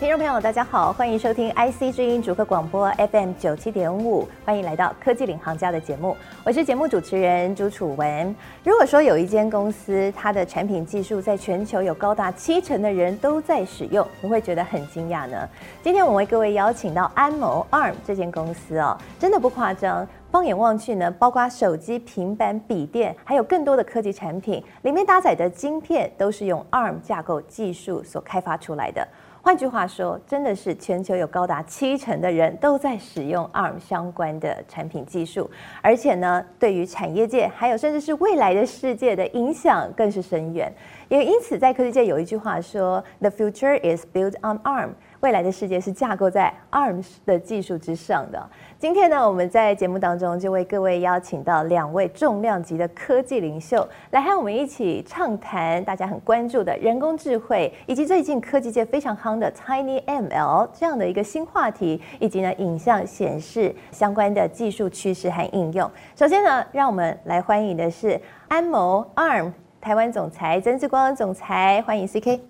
听众朋友，大家好，欢迎收听 IC 之音主客广播 FM 九七点五，欢迎来到科技领航家的节目，我是节目主持人朱楚文。如果说有一间公司，它的产品技术在全球有高达七成的人都在使用，你会觉得很惊讶呢？今天我们为各位邀请到安谋 ARM 这间公司哦，真的不夸张，放眼望去呢，包括手机、平板、笔电，还有更多的科技产品，里面搭载的晶片都是用 ARM 架构技术所开发出来的。换句话说，真的是全球有高达七成的人都在使用 ARM 相关的产品技术，而且呢，对于产业界还有甚至是未来的世界的影响更是深远。也因此，在科技界有一句话说：“The future is built on ARM。”未来的世界是架构在 ARM 的技术之上的。今天呢，我们在节目当中就为各位邀请到两位重量级的科技领袖，来和我们一起畅谈大家很关注的人工智慧，以及最近科技界非常夯的 Tiny ML 这样的一个新话题，以及呢影像显示相关的技术趋势和应用。首先呢，让我们来欢迎的是安谋 ARM 台湾总裁曾志光总裁，欢迎 CK。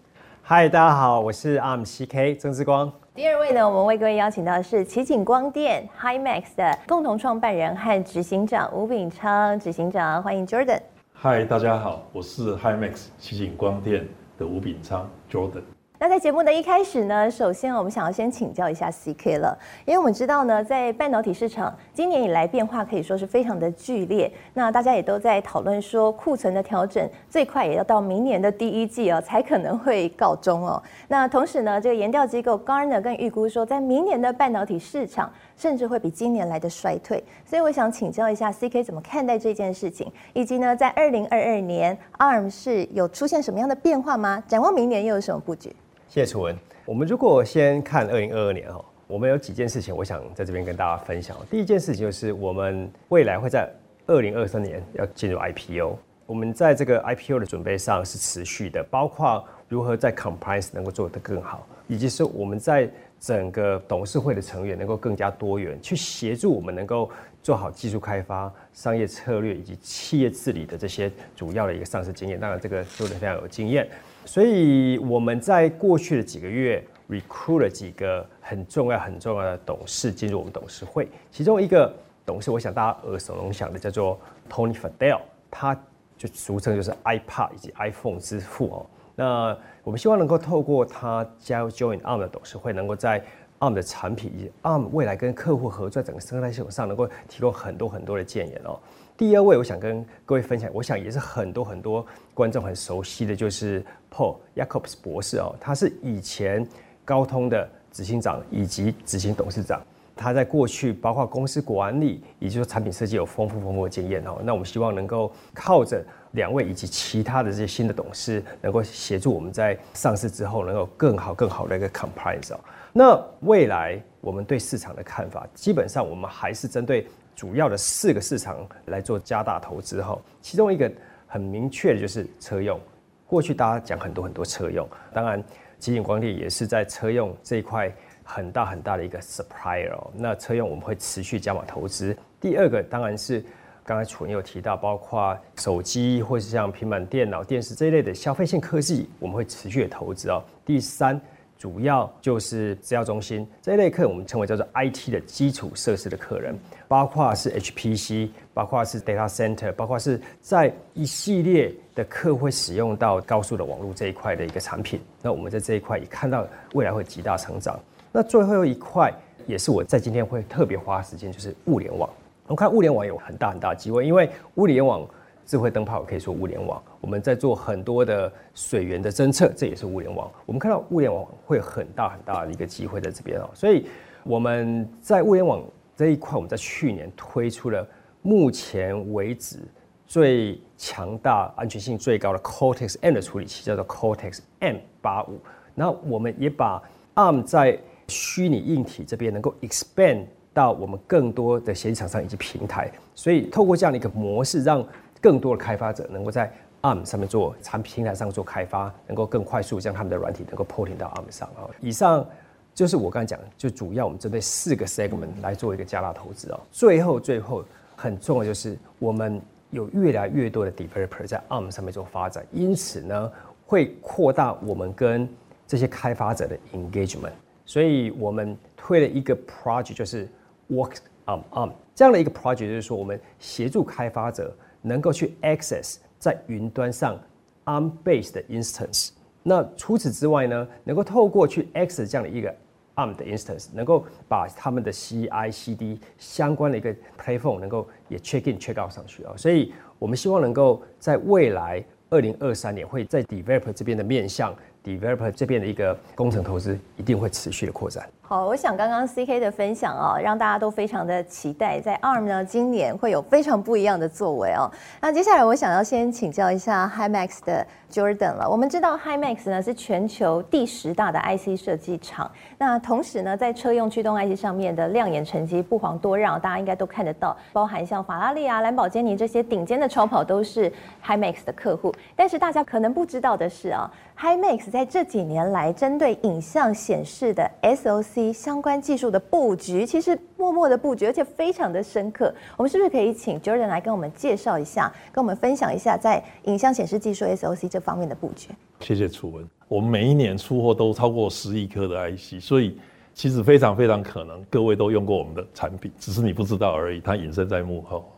嗨，大家好，我是 ARM CK 曾志光。第二位呢，我们为各位邀请到的是奇景光电 Himax 的共同创办人和执行长吴炳昌执行长，欢迎 Jordan。嗨，大家好，我是 Himax 奇景光电的吴炳昌 Jordan。那在节目的一开始呢，首先我们想要先请教一下 CK 了，因为我们知道呢，在半导体市场今年以来变化可以说是非常的剧烈。那大家也都在讨论说，库存的调整最快也要到明年的第一季哦，才可能会告终哦。那同时呢，这个研调机构 Garner 更预估说，在明年的半导体市场甚至会比今年来的衰退。所以我想请教一下 CK 怎么看待这件事情，以及呢，在二零二二年 ARM 是有出现什么样的变化吗？展望明年又有什么布局？谢楚文。我们如果先看二零二二年哈，我们有几件事情，我想在这边跟大家分享。第一件事情就是我们未来会在二零二三年要进入 IPO。我们在这个 IPO 的准备上是持续的，包括如何在 compliance 能够做得更好，以及是我们在整个董事会的成员能够更加多元，去协助我们能够做好技术开发、商业策略以及企业治理的这些主要的一个上市经验。当然，这个做得非常有经验。所以我们在过去的几个月 recruit 了几个很重要、很重要的董事进入我们董事会。其中一个董事，我想大家耳熟能详的，叫做 Tony Fadell，他就俗称就是 iPad 以及 iPhone 之父哦。那我们希望能够透过他加入 Join ARM 的董事会，能够在 ARM 的产品以及 ARM 未来跟客户合作整个生态系统上，能够提供很多很多的建言哦。第二位，我想跟各位分享，我想也是很多很多观众很熟悉的，就是 Paul Jacobs 博士哦，他是以前高通的执行长以及执行董事长，他在过去包括公司管理以及说产品设计有丰富丰富的经验哦。那我们希望能够靠着两位以及其他的这些新的董事，能够协助我们在上市之后能够更好更好的一个 compliance 哦。那未来我们对市场的看法，基本上我们还是针对。主要的四个市场来做加大投资后，其中一个很明确的就是车用。过去大家讲很多很多车用，当然奇景光电也是在车用这一块很大很大的一个 supplier 哦。那车用我们会持续加码投资。第二个当然是刚才楚文有提到，包括手机或是像平板电脑、电视这一类的消费性科技，我们会持续的投资哦。第三。主要就是资料中心这一类客，我们称为叫做 IT 的基础设施的客人，包括是 HPC，包括是 data center，包括是在一系列的客户会使用到高速的网络这一块的一个产品。那我们在这一块也看到未来会极大成长。那最后一块也是我在今天会特别花时间，就是物联网。我们看物联网有很大很大的机会，因为物联网。智慧灯泡可以说物联网，我们在做很多的水源的侦测，这也是物联网。我们看到物联网会有很大很大的一个机会在这边哦，所以我们在物联网这一块，我们在去年推出了目前为止最强大、安全性最高的 Cortex M 的处理器，叫做 Cortex M 八五。然后我们也把 ARM 在虚拟硬体这边能够 expand 到我们更多的协议厂商以及平台，所以透过这样的一个模式，让更多的开发者能够在 ARM 上面做产品平台上做开发，能够更快速将他们的软体能够 porting 到 ARM 上啊。以上就是我刚才讲，就主要我们针对四个 segment 来做一个加大投资哦。最后，最后很重要就是我们有越来越多的 developer 在 ARM 上面做发展，因此呢，会扩大我们跟这些开发者的 engagement。所以我们推了一个 project，就是 Work on ARM 这样的一个 project，就是说我们协助开发者能够去 access 在云端上 ARM-based 的 instance。那除此之外呢，能够透过去 access 这样的一个 ARM 的 instance，能够把他们的 CI/CD 相关的一个 platform 能够也 check in check out 上去啊。所以我们希望能够在未来二零二三年会在 developer 这边的面向。Developer 这边的一个工程投资一定会持续的扩展。好，我想刚刚 CK 的分享啊，让大家都非常的期待，在 ARM 呢今年会有非常不一样的作为哦。那接下来我想要先请教一下 Himax 的 Jordan 了。我们知道 Himax 呢是全球第十大的 IC 设计厂，那同时呢在车用驱动 IC 上面的亮眼成绩不遑多让，大家应该都看得到，包含像法拉利啊、兰博基尼这些顶尖的超跑都是 Himax 的客户。但是大家可能不知道的是啊，Himax 在这几年来针对影像显示的 SOC 相关技术的布局，其实默默的布局，而且非常的深刻。我们是不是可以请 Jordan 来跟我们介绍一下，跟我们分享一下在影像显示技术 SOC 这方面的布局？谢谢楚文。我们每一年出货都超过十亿颗的 IC，所以其实非常非常可能各位都用过我们的产品，只是你不知道而已。它隐身在幕后。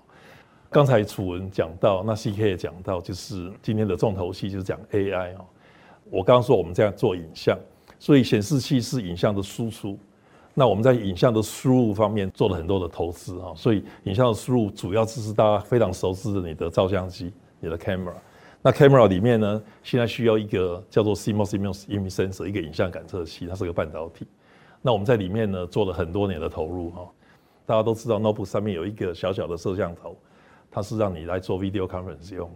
刚才楚文讲到，那 CK 也讲到，就是今天的重头戏就是讲 AI 哦。我刚刚说我们这样做影像。所以显示器是影像的输出，那我们在影像的输入方面做了很多的投资啊。所以影像的输入主要就是大家非常熟知的你的照相机、你的 camera。那 camera 里面呢，现在需要一个叫做 CMOS image sensor，一个影像感测器，它是个半导体。那我们在里面呢做了很多年的投入哈。大家都知道 notebook 上面有一个小小的摄像头，它是让你来做 video conference 用。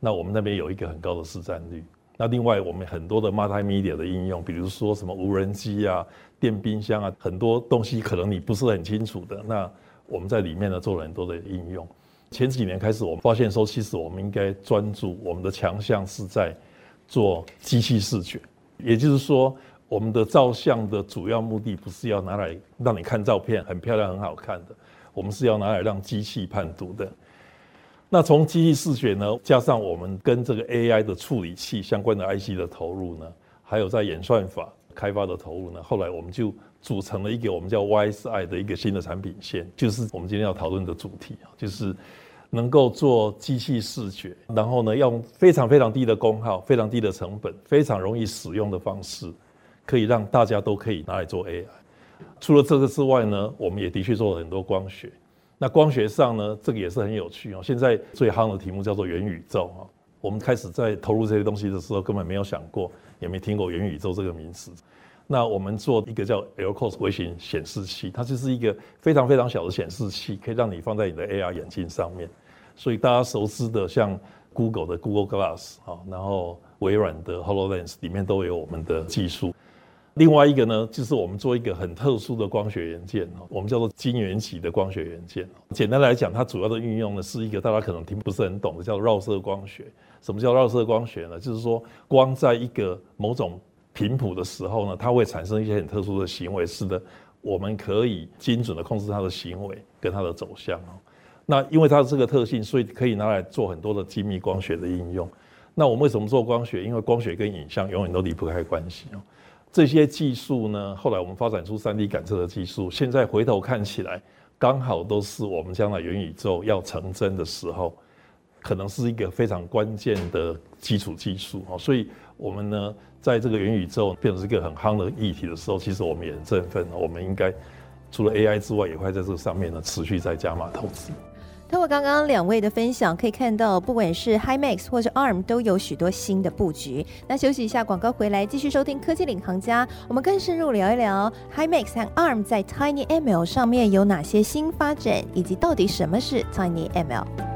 那我们那边有一个很高的市占率。那另外，我们很多的 multimedia 的应用，比如说什么无人机啊、电冰箱啊，很多东西可能你不是很清楚的。那我们在里面呢做了很多的应用。前几年开始，我们发现说，其实我们应该专注我们的强项是在做机器视觉，也就是说，我们的照相的主要目的不是要拿来让你看照片很漂亮、很好看的，我们是要拿来让机器判读的。那从机器视觉呢，加上我们跟这个 AI 的处理器相关的 IC 的投入呢，还有在演算法开发的投入呢，后来我们就组成了一个我们叫 YSI 的一个新的产品线，就是我们今天要讨论的主题啊，就是能够做机器视觉，然后呢，用非常非常低的功耗、非常低的成本、非常容易使用的方式，可以让大家都可以拿来做 AI。除了这个之外呢，我们也的确做了很多光学。那光学上呢，这个也是很有趣哦。现在最夯的题目叫做元宇宙啊。我们开始在投入这些东西的时候，根本没有想过，也没听过元宇宙这个名词。那我们做一个叫 LCoS 微型显示器，它就是一个非常非常小的显示器，可以让你放在你的 AR 眼镜上面。所以大家熟知的像 Google 的 Google Glass 啊，然后微软的 HoloLens 里面都有我们的技术。另外一个呢，就是我们做一个很特殊的光学元件，我们叫做晶圆级的光学元件。简单来讲，它主要的运用呢，是一个大家可能听不是很懂的，叫绕射光学。什么叫绕射光学呢？就是说光在一个某种频谱的时候呢，它会产生一些很特殊的行为。使得，我们可以精准的控制它的行为跟它的走向。那因为它的这个特性，所以可以拿来做很多的精密光学的应用。那我们为什么做光学？因为光学跟影像永远都离不开关系。这些技术呢，后来我们发展出 3D 感测的技术，现在回头看起来，刚好都是我们将来元宇宙要成真的时候，可能是一个非常关键的基础技术哦。所以，我们呢，在这个元宇宙变成一个很夯的议题的时候，其实我们也很振奋。我们应该除了 AI 之外，也会在这个上面呢持续在加码投资。透过刚刚两位的分享，可以看到，不管是 Himax 或者 ARM 都有许多新的布局。那休息一下，广告回来继续收听科技领航家，我们更深入聊一聊 Himax 和 ARM 在 TinyML 上面有哪些新发展，以及到底什么是 TinyML。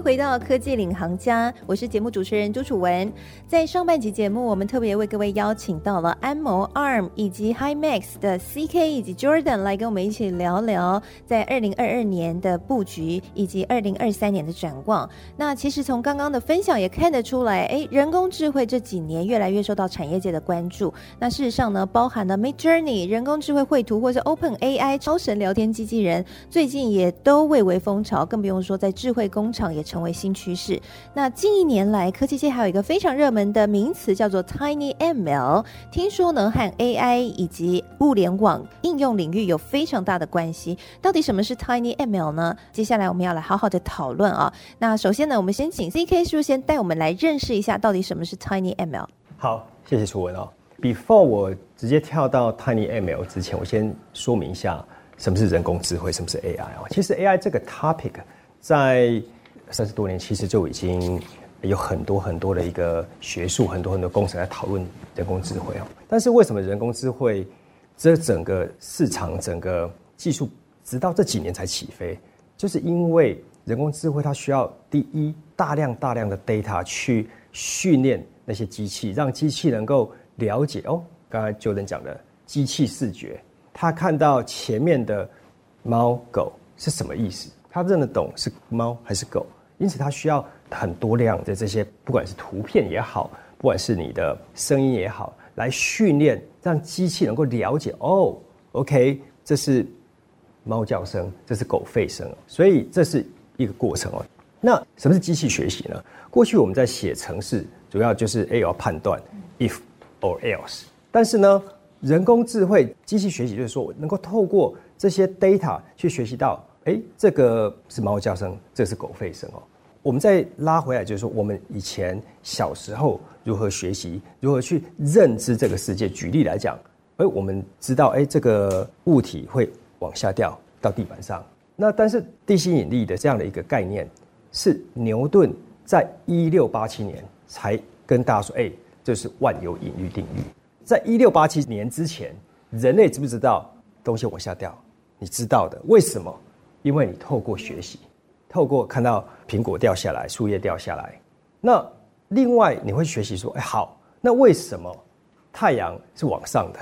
回到科技领航家，我是节目主持人朱楚文。在上半集节目，我们特别为各位邀请到了安谋 ARM 以及 Himax 的 CK 以及 Jordan 来跟我们一起聊聊在二零二二年的布局以及二零二三年的展望。那其实从刚刚的分享也看得出来，哎，人工智慧这几年越来越受到产业界的关注。那事实上呢，包含了 Midjourney 人工智慧绘图，或是 Open AI 超神聊天机器人，最近也都蔚为风潮，更不用说在智慧工厂也成为新趋势。那近一年来，科技界还有一个非常热门的名词叫做 Tiny ML，听说呢和 AI 以及物联网应用领域有非常大的关系。到底什么是 Tiny ML 呢？接下来我们要来好好的讨论啊。那首先呢，我们先请 CK 是不是先带我们来认识一下到底什么是 Tiny ML？好，谢谢楚文哦。Before 我直接跳到 Tiny ML 之前，我先说明一下什么是人工智慧，什么是 AI 哦。其实 AI 这个 topic 在三十多年其实就已经有很多很多的一个学术，很多很多工程在讨论人工智慧哦。但是为什么人工智慧这整个市场、整个技术直到这几年才起飞？就是因为人工智慧它需要第一大量大量的 data 去训练那些机器，让机器能够了解哦。刚才 Jordan 讲的机器视觉，他看到前面的猫狗是什么意思？他认得懂是猫还是狗？因此，它需要很多量的这些，不管是图片也好，不管是你的声音也好，来训练，让机器能够了解哦。OK，这是猫叫声，这是狗吠声，所以这是一个过程哦。那什么是机器学习呢？过去我们在写程式，主要就是诶，要判断 if or else。但是呢，人工智慧机器学习就是说，能够透过这些 data 去学习到。哎，这个是猫叫声，这是狗吠声哦。我们再拉回来，就是说，我们以前小时候如何学习，如何去认知这个世界。举例来讲，哎，我们知道，哎，这个物体会往下掉到地板上。那但是地心引力的这样的一个概念，是牛顿在一六八七年才跟大家说，哎，这是万有引力定律。在一六八七年之前，人类知不知道东西往下掉？你知道的，为什么？因为你透过学习，透过看到苹果掉下来、树叶掉下来，那另外你会学习说：哎，好，那为什么太阳是往上的，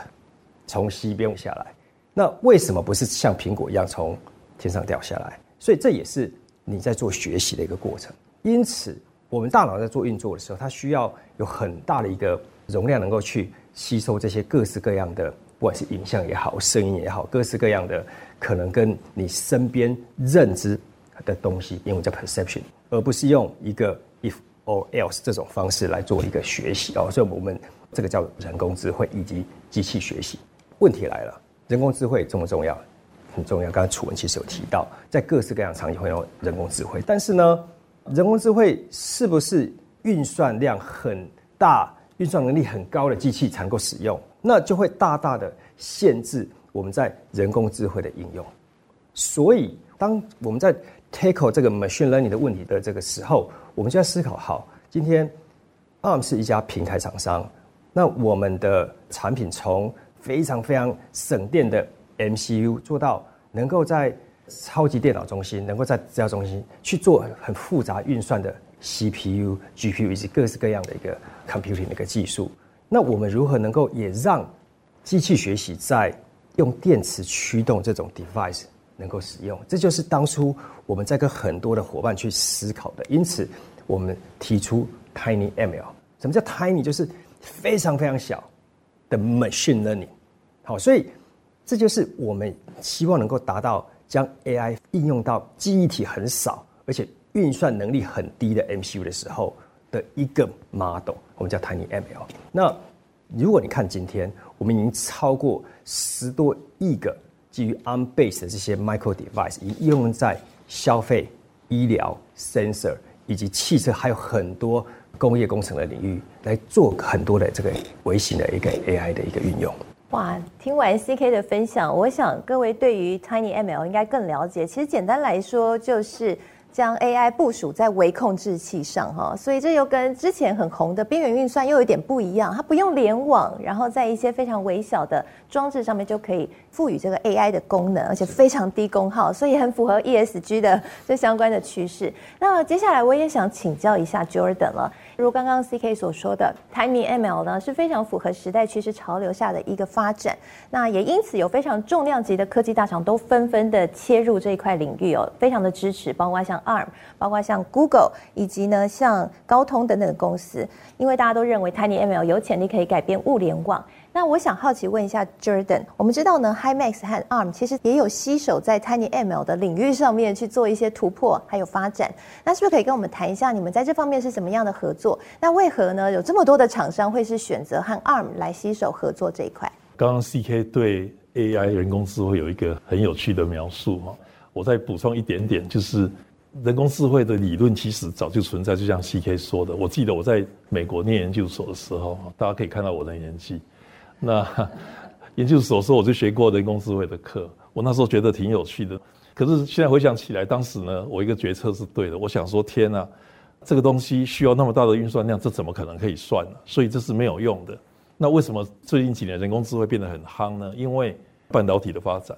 从西边下来？那为什么不是像苹果一样从天上掉下来？所以这也是你在做学习的一个过程。因此，我们大脑在做运作的时候，它需要有很大的一个容量，能够去吸收这些各式各样的，不管是影像也好、声音也好，各式各样的。可能跟你身边认知的东西，英文叫 perception，而不是用一个 if or else 这种方式来做一个学习哦。所以我们这个叫人工智慧以及机器学习。问题来了，人工智慧重不重要？很重要。刚才楚文其实有提到，在各式各样场景会用人工智慧，但是呢，人工智慧是不是运算量很大、运算能力很高的机器才能够使用？那就会大大的限制。我们在人工智慧的应用，所以当我们在 tackle 这个 machine learning 的问题的这个时候，我们就要思考：好，今天 ARM 是一家平台厂商，那我们的产品从非常非常省电的 MCU 做到能够在超级电脑中心，能够在资料中心去做很复杂运算的 CPU、GPU 以及各式各样的一个 computing 的一个技术，那我们如何能够也让机器学习在用电池驱动这种 device 能够使用，这就是当初我们在跟很多的伙伴去思考的。因此，我们提出 Tiny ML。什么叫 Tiny？就是非常非常小的 machine learning。好，所以这就是我们希望能够达到将 AI 应用到记忆体很少，而且运算能力很低的 MCU 的时候的一个 model。我们叫 Tiny ML。那如果你看今天，我们已经超过十多亿个基于 on base 的这些 micro device，已经应用在消费、医疗、sensor 以及汽车，还有很多工业工程的领域，来做很多的这个微型的一个 AI 的一个运用。哇，听完 CK 的分享，我想各位对于 Tiny ML 应该更了解。其实简单来说，就是。将 AI 部署在微控制器上哈，所以这又跟之前很红的边缘运算又有点不一样，它不用联网，然后在一些非常微小的装置上面就可以赋予这个 AI 的功能，而且非常低功耗，所以很符合 ESG 的这相关的趋势。那接下来我也想请教一下 Jordan 了。如刚刚 CK 所说的，TinyML 呢是非常符合时代趋势潮流下的一个发展，那也因此有非常重量级的科技大厂都纷纷的切入这一块领域哦，非常的支持，包括像 ARM，包括像 Google，以及呢像高通等等的公司，因为大家都认为 TinyML 有潜力可以改变物联网。那我想好奇问一下 Jordan，我们知道呢，Himax 和 ARM 其实也有携手在 TinyML 的领域上面去做一些突破还有发展。那是不是可以跟我们谈一下你们在这方面是怎么样的合作？那为何呢有这么多的厂商会是选择和 ARM 来携手合作这一块？刚刚 CK 对 AI 人工智慧有一个很有趣的描述哈，我再补充一点点，就是人工智慧的理论其实早就存在，就像 CK 说的，我记得我在美国念研究所的时候，大家可以看到我的年纪。那 研究所说，我就学过人工智慧的课，我那时候觉得挺有趣的。可是现在回想起来，当时呢，我一个决策是对的。我想说，天呐，这个东西需要那么大的运算量，这怎么可能可以算呢？所以这是没有用的。那为什么最近几年人工智慧变得很夯呢？因为半导体的发展，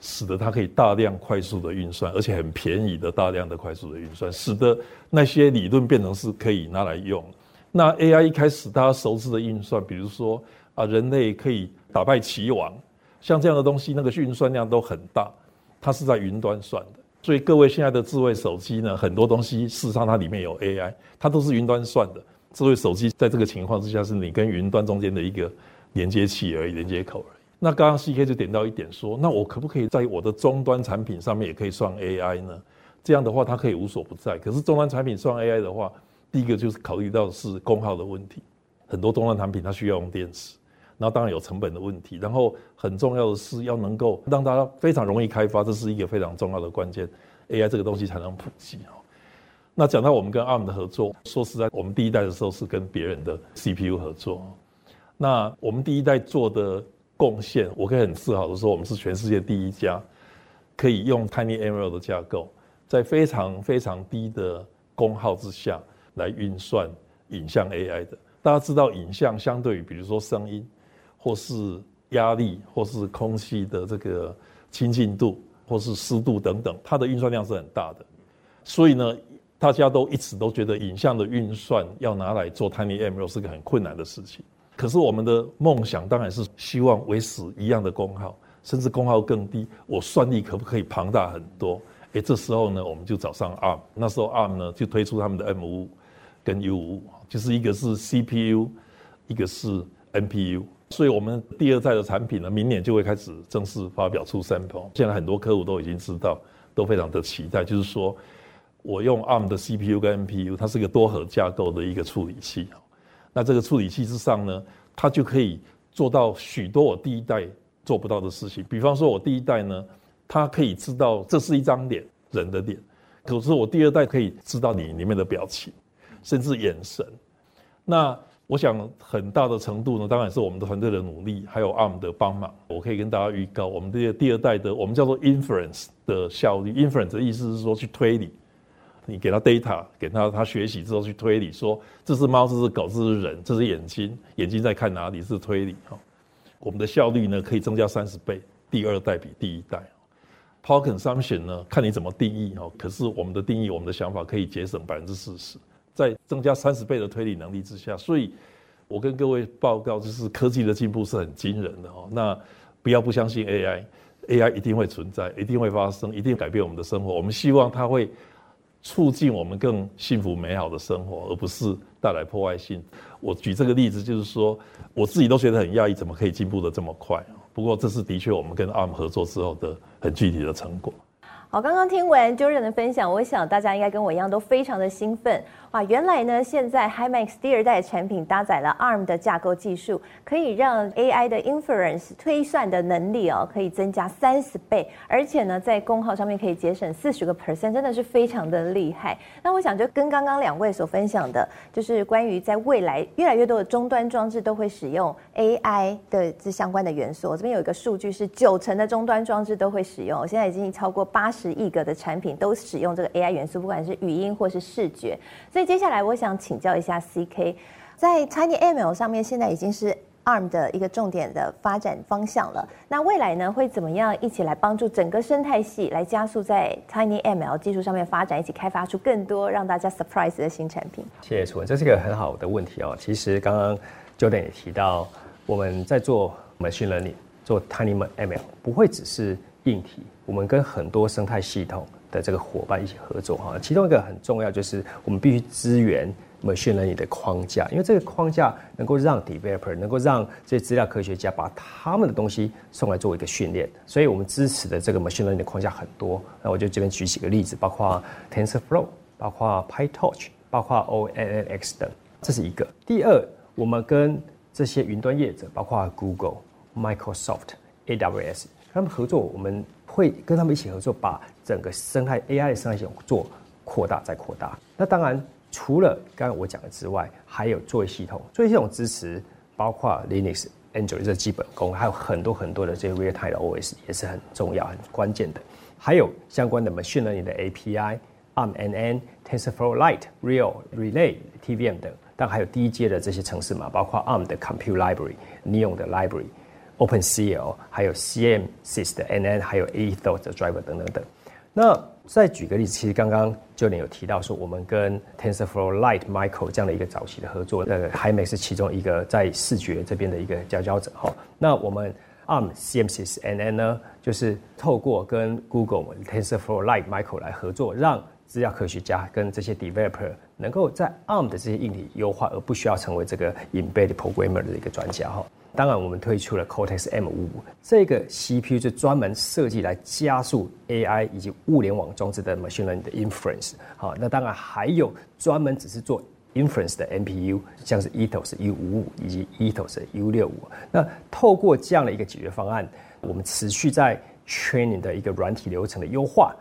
使得它可以大量快速的运算，而且很便宜的大量的快速的运算，使得那些理论变成是可以拿来用。那 AI 一开始大家熟知的运算，比如说。啊，人类可以打败棋王，像这样的东西，那个运算量都很大，它是在云端算的。所以各位现在的智慧手机呢，很多东西事实上它里面有 AI，它都是云端算的。智慧手机在这个情况之下，是你跟云端中间的一个连接器而已，连接口而已。那刚刚 CK 就点到一点说，那我可不可以在我的终端产品上面也可以算 AI 呢？这样的话，它可以无所不在。可是终端产品算 AI 的话，第一个就是考虑到是功耗的问题，很多终端产品它需要用电池。那当然有成本的问题，然后很重要的是要能够让大家非常容易开发，这是一个非常重要的关键，AI 这个东西才能普及。那讲到我们跟 ARM 的合作，说实在，我们第一代的时候是跟别人的 CPU 合作。那我们第一代做的贡献，我可以很自豪的说，我们是全世界第一家可以用 TinyML 的架构，在非常非常低的功耗之下来运算影像 AI 的。大家知道，影像相对于比如说声音。或是压力，或是空气的这个清净度，或是湿度等等，它的运算量是很大的。所以呢，大家都一直都觉得影像的运算要拿来做 TinyML 是个很困难的事情。可是我们的梦想当然是希望维持一样的功耗，甚至功耗更低。我算力可不可以庞大很多？诶，这时候呢，我们就找上 ARM。那时候 ARM 呢就推出他们的 M55 跟 U55，就是一个是 CPU，一个是 NPU。所以，我们第二代的产品呢，明年就会开始正式发表出 sample。现在很多客户都已经知道，都非常的期待。就是说，我用 ARM 的 CPU 跟 NPU，它是一个多核架构的一个处理器。那这个处理器之上呢，它就可以做到许多我第一代做不到的事情。比方说，我第一代呢，它可以知道这是一张脸，人的脸。可是我第二代可以知道你里面的表情，甚至眼神。那我想很大的程度呢，当然是我们的团队的努力，还有 ARM 的帮忙。我可以跟大家预告，我们这个第二代的，我们叫做 inference 的效率。inference 的意思是说去推理，你给他 data，给他他学习之后去推理，说这是猫，这是狗，这是人，这是眼睛，眼睛在看哪里是推理哈。我们的效率呢可以增加三十倍，第二代比第一代。Power consumption 呢看你怎么定义哈，可是我们的定义，我们的想法可以节省百分之四十。在增加三十倍的推理能力之下，所以我跟各位报告，就是科技的进步是很惊人的哦。那不要不相信 AI，AI 一定会存在，一定会发生，一定改变我们的生活。我们希望它会促进我们更幸福美好的生活，而不是带来破坏性。我举这个例子，就是说我自己都觉得很讶异，怎么可以进步的这么快？不过这是的确我们跟 ARM 合作之后的很具体的成果。好，刚刚听完 Jordan 的分享，我想大家应该跟我一样都非常的兴奋。哇，原来呢，现在 Himax 第二代产品搭载了 ARM 的架构技术，可以让 AI 的 inference 推算的能力哦，可以增加三十倍，而且呢，在功耗上面可以节省四十个 percent，真的是非常的厉害。那我想就跟刚刚两位所分享的，就是关于在未来越来越多的终端装置都会使用 AI 的这相关的元素。我这边有一个数据是九成的终端装置都会使用，现在已经超过八十。十亿个的产品都使用这个 AI 元素，不管是语音或是视觉。所以接下来我想请教一下 CK，在 TinyML 上面现在已经是 ARM 的一个重点的发展方向了。那未来呢，会怎么样一起来帮助整个生态系来加速在 TinyML 技术上面发展，一起开发出更多让大家 surprise 的新产品？谢谢楚文，这是一个很好的问题哦。其实刚刚 Jordan 也提到，我们在做 machine learning。做 TinyML 不会只是硬体，我们跟很多生态系统的这个伙伴一起合作哈。其中一个很重要就是我们必须支援 machine learning 的框架，因为这个框架能够让 developer 能够让这些资料科学家把他们的东西送来做一个训练，所以我们支持的这个 machine learning 的框架很多。那我就这边举几个例子，包括 TensorFlow，包括 PyTorch，包括 ONNX 等，这是一个。第二，我们跟这些云端业者，包括 Google。Microsoft、AWS，他们合作，我们会跟他们一起合作，把整个生态 AI 的生态系统做扩大再扩大。那当然，除了刚刚我讲的之外，还有作业系统，作业系统支持包括 Linux、Android 这基本功，还有很多很多的这些 Real-time 的 OS 也是很重要、很关键的。还有相关的 Machine Learning 的 API、ARMNN、TensorFlow Lite、Real、Relay、TVM 等。但还有低阶的这些程式码，包括 ARM 的 Compute Library、Neon 的 Library。OpenCL，还有 CMSIS 的 NN，还有 Ethos 的 Driver 等等等。那再举个例子，其实刚刚 Jordan 有提到说，我们跟 TensorFlow Lite、Micro 这样的一个早期的合作，呃，HiMax 是其中一个在视觉这边的一个佼佼者哈。那我们 ARM CMSIS NN 呢，就是透过跟 Google TensorFlow Lite、Micro 来合作，让资料科学家跟这些 Developer 能够在 ARM 的这些硬体优化，而不需要成为这个 Embedded Programmer 的一个专家哈。当然，我们推出了 Cortex M55 这个 CPU，就专门设计来加速 AI 以及物联网装置的 machine learning 的 inference。好，那当然还有专门只是做 inference 的 NPU，像是 Ethos U55 以及 Ethos U65。那透过这样的一个解决方案，我们持续在 training 的一个软体流程的优化，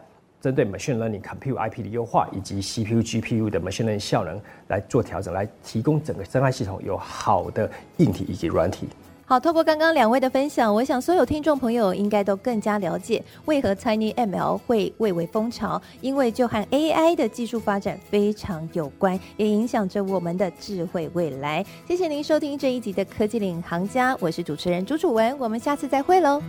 针对 machine learning compute IP 的优化，以及 CPU GPU 的 machine learning 效能来做调整，来提供整个生态系统有好的硬体以及软体。好，透过刚刚两位的分享，我想所有听众朋友应该都更加了解为何 TinyML 会蔚为风潮，因为就和 AI 的技术发展非常有关，也影响着我们的智慧未来。谢谢您收听这一集的科技领航家，我是主持人朱楚文，我们下次再会喽。